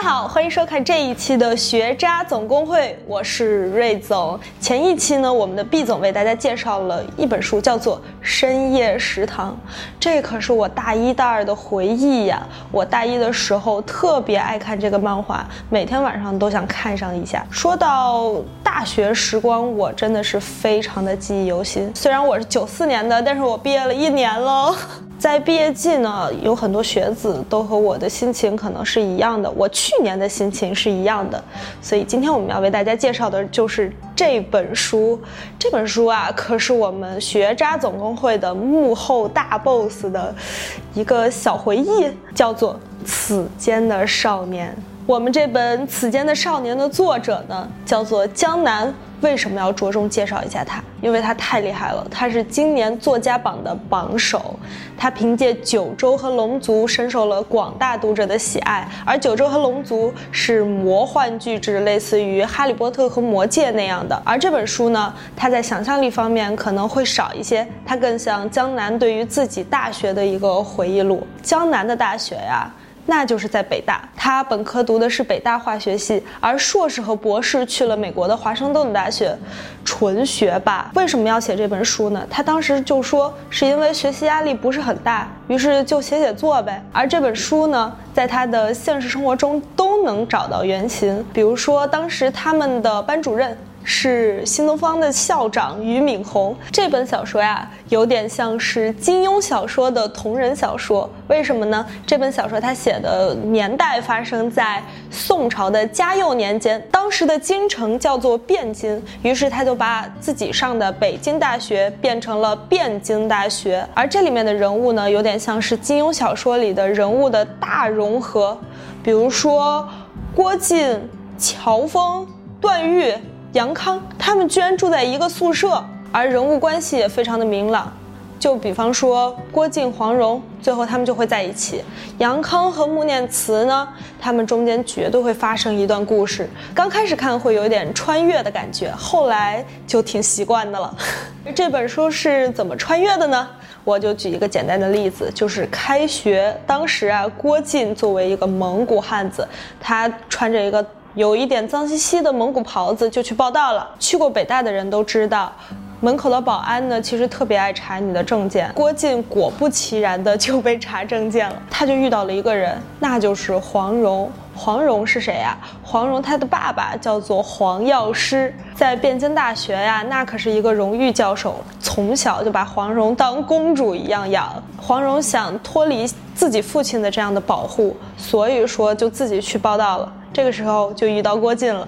大家好，欢迎收看这一期的学渣总工会，我是瑞总。前一期呢，我们的毕总为大家介绍了一本书，叫做《深夜食堂》，这可是我大一大二的回忆呀。我大一的时候特别爱看这个漫画，每天晚上都想看上一下。说到大学时光，我真的是非常的记忆犹新。虽然我是九四年的，但是我毕业了一年喽。在毕业季呢，有很多学子都和我的心情可能是一样的，我去年的心情是一样的，所以今天我们要为大家介绍的就是这本书。这本书啊，可是我们学渣总工会的幕后大 boss 的一个小回忆，叫做《此间的少年》。我们这本《此间的少年》的作者呢，叫做江南。为什么要着重介绍一下他？因为他太厉害了，他是今年作家榜的榜首。他凭借《九州》和《龙族》深受了广大读者的喜爱，而《九州》和《龙族》是魔幻巨制，类似于《哈利波特》和《魔戒》那样的。而这本书呢，它在想象力方面可能会少一些，它更像江南对于自己大学的一个回忆录。江南的大学呀。那就是在北大，他本科读的是北大化学系，而硕士和博士去了美国的华盛顿大学，纯学霸。为什么要写这本书呢？他当时就说是因为学习压力不是很大，于是就写写作呗。而这本书呢，在他的现实生活中都能找到原型，比如说当时他们的班主任。是新东方的校长俞敏洪。这本小说呀，有点像是金庸小说的同人小说。为什么呢？这本小说他写的年代发生在宋朝的嘉佑年间，当时的京城叫做汴京，于是他就把自己上的北京大学变成了汴京大学。而这里面的人物呢，有点像是金庸小说里的人物的大融合，比如说郭靖、乔峰、段誉。杨康他们居然住在一个宿舍，而人物关系也非常的明朗。就比方说郭靖、黄蓉，最后他们就会在一起；杨康和穆念慈呢，他们中间绝对会发生一段故事。刚开始看会有点穿越的感觉，后来就挺习惯的了。这本书是怎么穿越的呢？我就举一个简单的例子，就是开学当时啊，郭靖作为一个蒙古汉子，他穿着一个。有一点脏兮兮的蒙古袍子就去报道了。去过北大的人都知道，门口的保安呢，其实特别爱查你的证件。郭靖果不其然的就被查证件了，他就遇到了一个人，那就是黄蓉。黄蓉是谁呀？黄蓉她的爸爸叫做黄药师，在汴京大学呀，那可是一个荣誉教授，从小就把黄蓉当公主一样养。黄蓉想脱离自己父亲的这样的保护，所以说就自己去报道了。这个时候就遇到郭靖了，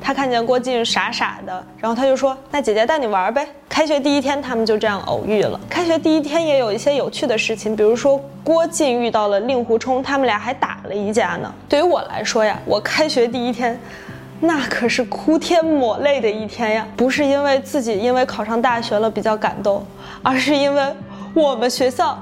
他看见郭靖傻傻的，然后他就说：“那姐姐带你玩呗。”开学第一天，他们就这样偶遇了。开学第一天也有一些有趣的事情，比如说郭靖遇到了令狐冲，他们俩还打了一架呢。对于我来说呀，我开学第一天，那可是哭天抹泪的一天呀，不是因为自己因为考上大学了比较感动，而是因为我们学校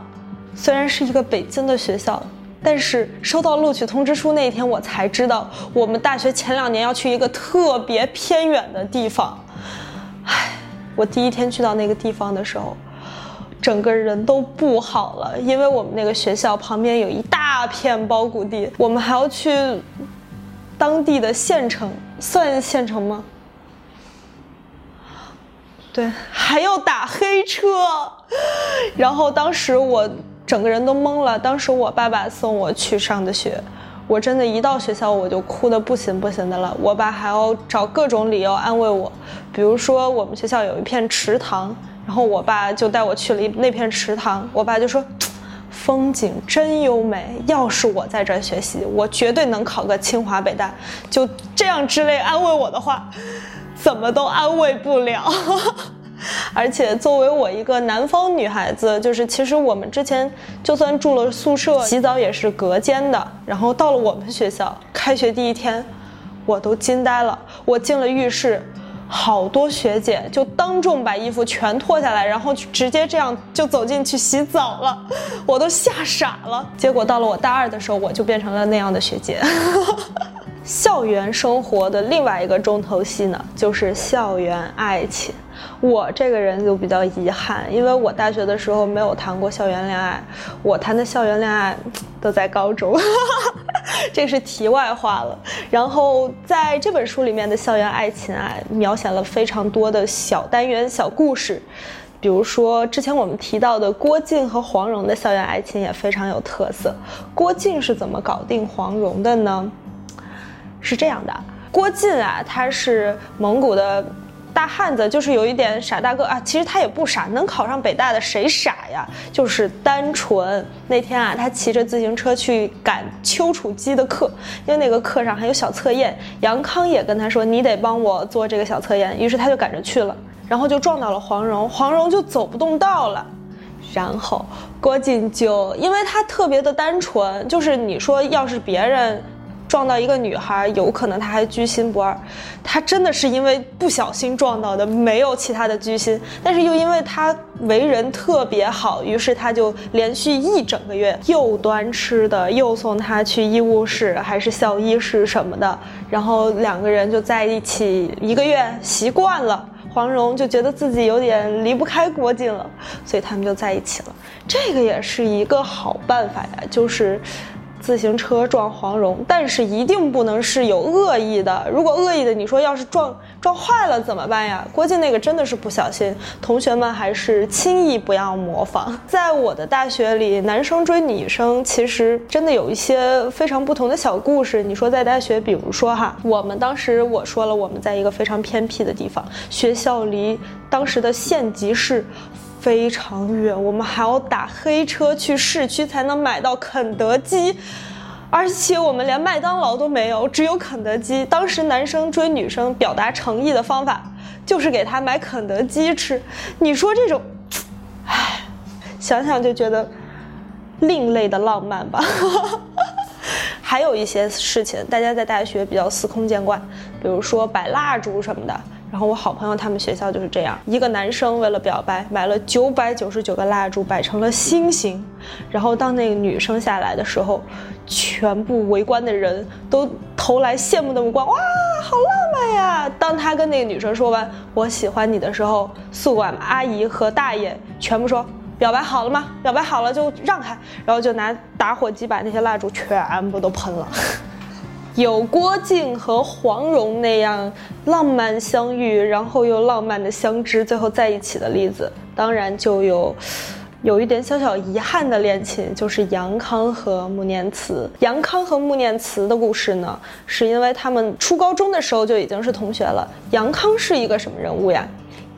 虽然是一个北京的学校。但是收到录取通知书那天，我才知道我们大学前两年要去一个特别偏远的地方。唉，我第一天去到那个地方的时候，整个人都不好了，因为我们那个学校旁边有一大片包谷地，我们还要去当地的县城，算县城吗？对，还要打黑车，然后当时我。整个人都懵了。当时我爸爸送我去上的学，我真的一到学校我就哭得不行不行的了。我爸还要找各种理由安慰我，比如说我们学校有一片池塘，然后我爸就带我去了那片池塘。我爸就说，风景真优美，要是我在这儿学习，我绝对能考个清华北大。就这样之类安慰我的话，怎么都安慰不了。而且作为我一个南方女孩子，就是其实我们之前就算住了宿舍，洗澡也是隔间的。然后到了我们学校，开学第一天，我都惊呆了。我进了浴室，好多学姐就当众把衣服全脱下来，然后直接这样就走进去洗澡了，我都吓傻了。结果到了我大二的时候，我就变成了那样的学姐。校园生活的另外一个重头戏呢，就是校园爱情。我这个人就比较遗憾，因为我大学的时候没有谈过校园恋爱，我谈的校园恋爱都在高中。这是题外话了。然后在这本书里面的校园爱情啊，描写了非常多的小单元、小故事。比如说之前我们提到的郭靖和黄蓉的校园爱情也非常有特色。郭靖是怎么搞定黄蓉的呢？是这样的，郭靖啊，他是蒙古的。大汉子就是有一点傻大个啊，其实他也不傻，能考上北大的谁傻呀？就是单纯。那天啊，他骑着自行车去赶丘处机的课，因为那个课上还有小测验。杨康也跟他说：“你得帮我做这个小测验。”于是他就赶着去了，然后就撞到了黄蓉，黄蓉就走不动道了。然后郭靖就因为他特别的单纯，就是你说要是别人。撞到一个女孩，有可能他还居心不二，他真的是因为不小心撞到的，没有其他的居心。但是又因为他为人特别好，于是他就连续一整个月又端吃的，又送他去医务室，还是校医室什么的。然后两个人就在一起一个月，习惯了，黄蓉就觉得自己有点离不开郭靖了，所以他们就在一起了。这个也是一个好办法呀，就是。自行车撞黄蓉，但是一定不能是有恶意的。如果恶意的，你说要是撞撞坏了怎么办呀？郭靖那个真的是不小心，同学们还是轻易不要模仿。在我的大学里，男生追女生其实真的有一些非常不同的小故事。你说在大学，比如说哈，我们当时我说了，我们在一个非常偏僻的地方，学校离当时的县级市。非常远，我们还要打黑车去市区才能买到肯德基，而且我们连麦当劳都没有，只有肯德基。当时男生追女生表达诚意的方法，就是给他买肯德基吃。你说这种，唉，想想就觉得另类的浪漫吧。还有一些事情，大家在大学比较司空见惯，比如说摆蜡烛什么的。然后我好朋友他们学校就是这样，一个男生为了表白买了九百九十九个蜡烛摆成了心形，然后当那个女生下来的时候，全部围观的人都投来羡慕的目光，哇，好浪漫呀！当他跟那个女生说完我喜欢你的时候，宿管阿姨和大爷全部说表白好了吗？表白好了就让开，然后就拿打火机把那些蜡烛全部都喷了。有郭靖和黄蓉那样浪漫相遇，然后又浪漫的相知，最后在一起的例子，当然就有有一点小小遗憾的恋情，就是杨康和穆念慈。杨康和穆念慈的故事呢，是因为他们初高中的时候就已经是同学了。杨康是一个什么人物呀？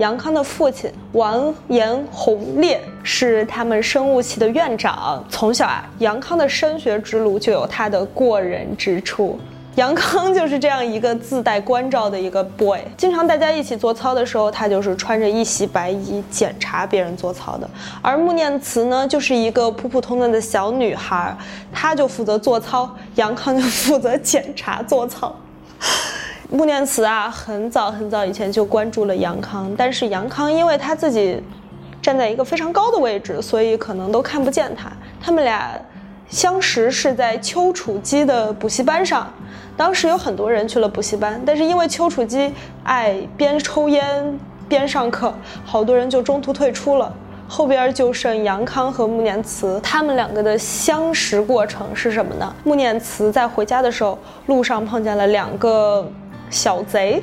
杨康的父亲完颜洪烈是他们生物系的院长。从小啊，杨康的升学之路就有他的过人之处。杨康就是这样一个自带关照的一个 boy，经常大家一起做操的时候，他就是穿着一袭白衣检查别人做操的。而穆念慈呢，就是一个普普通通的小女孩，她就负责做操，杨康就负责检查做操。穆念慈啊，很早很早以前就关注了杨康，但是杨康因为他自己站在一个非常高的位置，所以可能都看不见他。他们俩相识是在丘处机的补习班上。当时有很多人去了补习班，但是因为丘处机爱边抽烟边上课，好多人就中途退出了。后边就剩杨康和穆念慈，他们两个的相识过程是什么呢？穆念慈在回家的时候，路上碰见了两个小贼，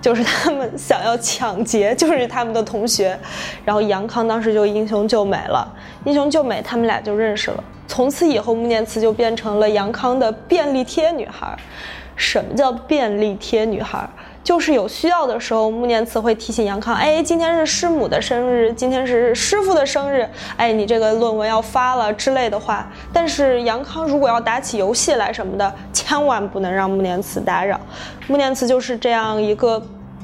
就是他们想要抢劫，就是他们的同学。然后杨康当时就英雄救美了，英雄救美，他们俩就认识了。从此以后，穆念慈就变成了杨康的便利贴女孩。什么叫便利贴女孩？就是有需要的时候，穆念慈会提醒杨康：“哎，今天是师母的生日，今天是师傅的生日，哎，你这个论文要发了之类的话。”但是杨康如果要打起游戏来什么的，千万不能让穆念慈打扰。穆念慈就是这样一个。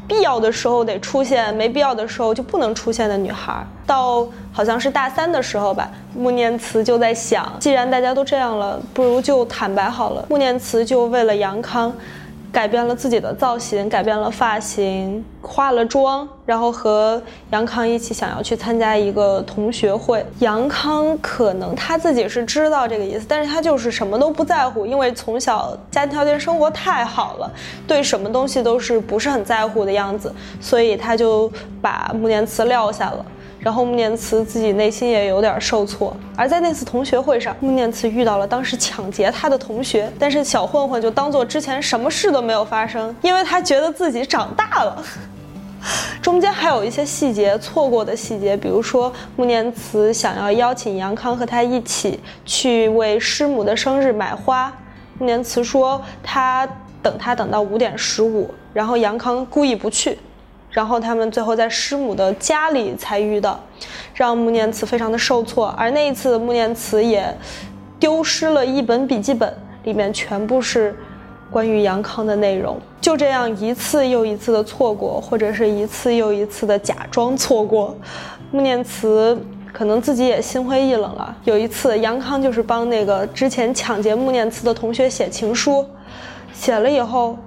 必要的时候得出现，没必要的时候就不能出现的女孩。到好像是大三的时候吧，穆念慈就在想，既然大家都这样了，不如就坦白好了。穆念慈就为了杨康。改变了自己的造型，改变了发型，化了妆，然后和杨康一起想要去参加一个同学会。杨康可能他自己是知道这个意思，但是他就是什么都不在乎，因为从小家庭条件生活太好了，对什么东西都是不是很在乎的样子，所以他就把穆念慈撂下了。然后穆念慈自己内心也有点受挫。而在那次同学会上，穆念慈遇到了当时抢劫他的同学，但是小混混就当做之前什么事都没有发生，因为他觉得自己长大了。中间还有一些细节错过的细节，比如说穆念慈想要邀请杨康和他一起去为师母的生日买花，穆念慈说他等他等到五点十五，然后杨康故意不去，然后他们最后在师母的家里才遇到，让穆念慈非常的受挫。而那一次穆念慈也丢失了一本笔记本，里面全部是。关于杨康的内容，就这样一次又一次的错过，或者是一次又一次的假装错过，穆念慈可能自己也心灰意冷了。有一次，杨康就是帮那个之前抢劫穆念慈的同学写情书，写了以后，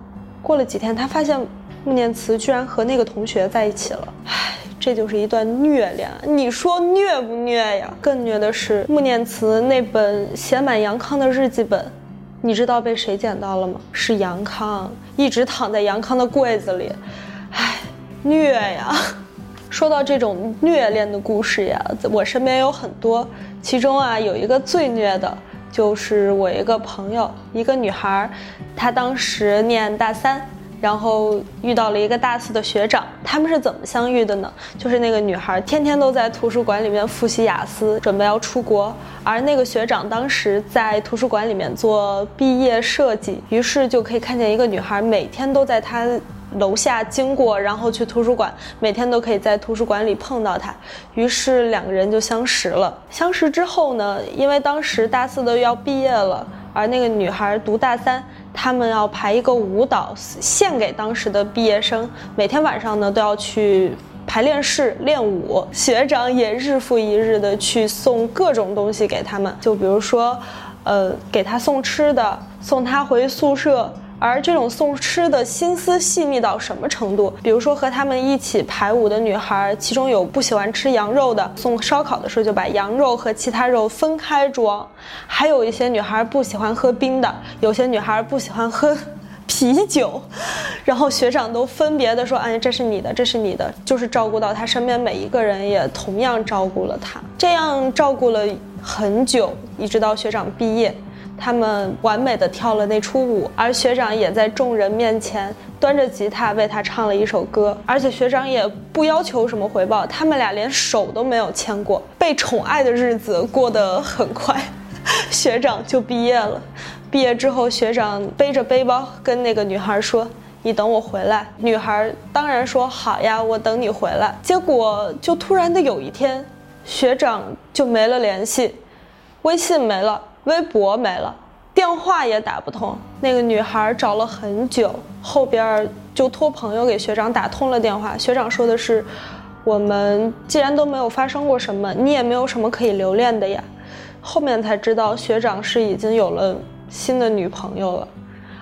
过了几天，他发现穆念慈居然和那个同学在一起了。唉，这就是一段虐恋，你说虐不虐呀？更虐的是穆念慈那本写满杨康的日记本。你知道被谁捡到了吗？是杨康，一直躺在杨康的柜子里，唉，虐呀！说到这种虐恋的故事呀，我身边有很多，其中啊有一个最虐的，就是我一个朋友，一个女孩，她当时念大三。然后遇到了一个大四的学长，他们是怎么相遇的呢？就是那个女孩天天都在图书馆里面复习雅思，准备要出国，而那个学长当时在图书馆里面做毕业设计，于是就可以看见一个女孩每天都在他楼下经过，然后去图书馆，每天都可以在图书馆里碰到他，于是两个人就相识了。相识之后呢，因为当时大四的要毕业了，而那个女孩读大三。他们要排一个舞蹈献给当时的毕业生，每天晚上呢都要去排练室练舞。学长也日复一日的去送各种东西给他们，就比如说，呃，给他送吃的，送他回宿舍。而这种送吃的心思细腻到什么程度？比如说和他们一起排舞的女孩，其中有不喜欢吃羊肉的，送烧烤的时候就把羊肉和其他肉分开装；还有一些女孩不喜欢喝冰的，有些女孩不喜欢喝 啤酒，然后学长都分别的说：“哎，这是你的，这是你的。”就是照顾到他身边每一个人，也同样照顾了他，这样照顾了很久，一直到学长毕业。他们完美的跳了那出舞，而学长也在众人面前端着吉他为他唱了一首歌，而且学长也不要求什么回报，他们俩连手都没有牵过，被宠爱的日子过得很快，学长就毕业了。毕业之后，学长背着背包跟那个女孩说：“你等我回来。”女孩当然说：“好呀，我等你回来。”结果就突然的有一天，学长就没了联系，微信没了。微博没了，电话也打不通。那个女孩找了很久，后边就托朋友给学长打通了电话。学长说的是：“我们既然都没有发生过什么，你也没有什么可以留恋的呀。”后面才知道学长是已经有了新的女朋友了。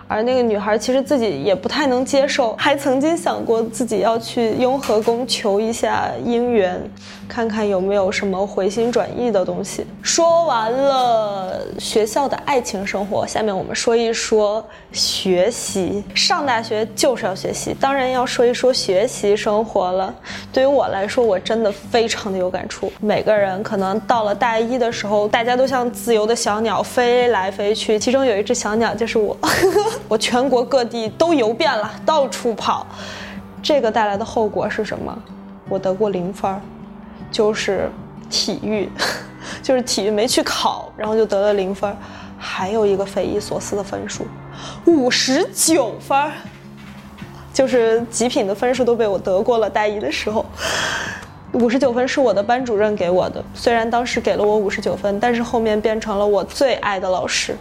而那个女孩其实自己也不太能接受，还曾经想过自己要去雍和宫求一下姻缘，看看有没有什么回心转意的东西。说完了学校的爱情生活，下面我们说一说学习。上大学就是要学习，当然要说一说学习生活了。对于我来说，我真的非常的有感触。每个人可能到了大一的时候，大家都像自由的小鸟飞来飞去，其中有一只小鸟就是我。呵 呵我全国各地都游遍了，到处跑，这个带来的后果是什么？我得过零分儿，就是体育，就是体育没去考，然后就得了零分儿。还有一个匪夷所思的分数，五十九分儿，就是极品的分数都被我得过了。大一的时候，五十九分是我的班主任给我的，虽然当时给了我五十九分，但是后面变成了我最爱的老师。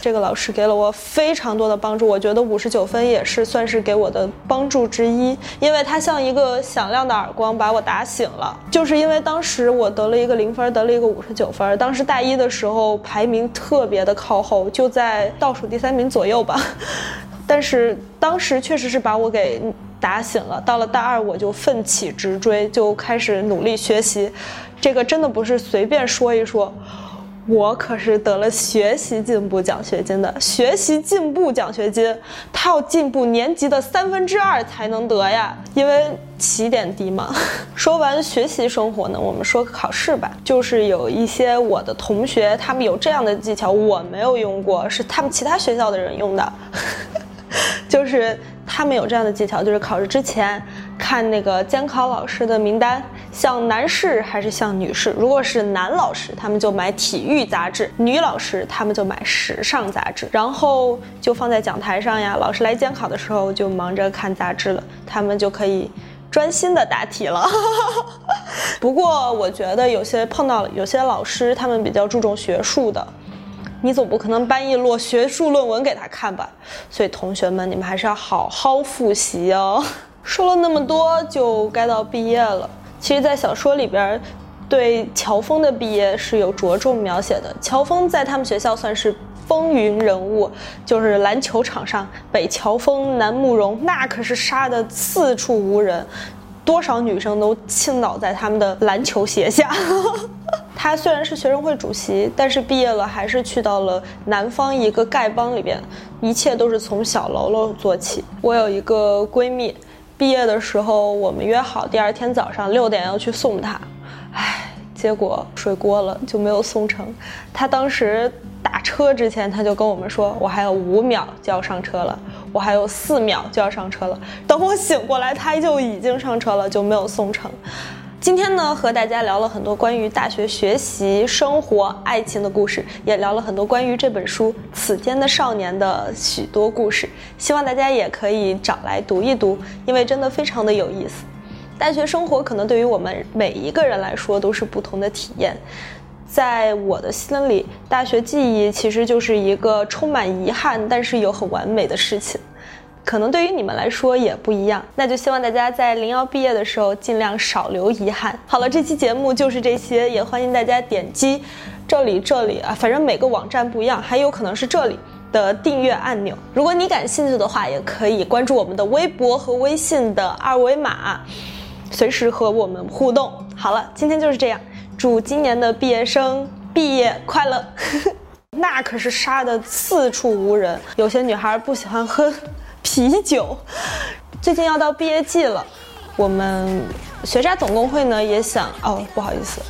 这个老师给了我非常多的帮助，我觉得五十九分也是算是给我的帮助之一，因为他像一个响亮的耳光把我打醒了。就是因为当时我得了一个零分，得了一个五十九分，当时大一的时候排名特别的靠后，就在倒数第三名左右吧。但是当时确实是把我给打醒了。到了大二我就奋起直追，就开始努力学习。这个真的不是随便说一说。我可是得了学习进步奖学金的，学习进步奖学金，他要进步年级的三分之二才能得呀，因为起点低嘛。说完学习生活呢，我们说考试吧，就是有一些我的同学，他们有这样的技巧，我没有用过，是他们其他学校的人用的，就是他们有这样的技巧，就是考试之前。看那个监考老师的名单，像男士还是像女士？如果是男老师，他们就买体育杂志；女老师，他们就买时尚杂志。然后就放在讲台上呀。老师来监考的时候，就忙着看杂志了，他们就可以专心的答题了。不过我觉得有些碰到有些老师，他们比较注重学术的，你总不可能搬一摞学术论文给他看吧？所以同学们，你们还是要好好复习哦。说了那么多，就该到毕业了。其实，在小说里边，对乔峰的毕业是有着重描写的。乔峰在他们学校算是风云人物，就是篮球场上北乔峰、南慕容，那可是杀的四处无人，多少女生都倾倒在他们的篮球鞋下。他虽然是学生会主席，但是毕业了还是去到了南方一个丐帮里边，一切都是从小喽啰做起。我有一个闺蜜。毕业的时候，我们约好第二天早上六点要去送他，唉，结果睡过了就没有送成。他当时打车之前，他就跟我们说：“我还有五秒就要上车了，我还有四秒就要上车了。”等我醒过来，他就已经上车了，就没有送成。今天呢，和大家聊了很多关于大学学习、生活、爱情的故事，也聊了很多关于这本书《此间的少年》的许多故事。希望大家也可以找来读一读，因为真的非常的有意思。大学生活可能对于我们每一个人来说都是不同的体验。在我的心里，大学记忆其实就是一个充满遗憾，但是又很完美的事情。可能对于你们来说也不一样，那就希望大家在零幺毕业的时候尽量少留遗憾。好了，这期节目就是这些，也欢迎大家点击这里这里啊，反正每个网站不一样，还有可能是这里的订阅按钮。如果你感兴趣的话，也可以关注我们的微博和微信的二维码，随时和我们互动。好了，今天就是这样，祝今年的毕业生毕业快乐。那可是杀的四处无人，有些女孩不喜欢喝。啤酒，最近要到毕业季了，我们学渣总工会呢也想哦，不好意思，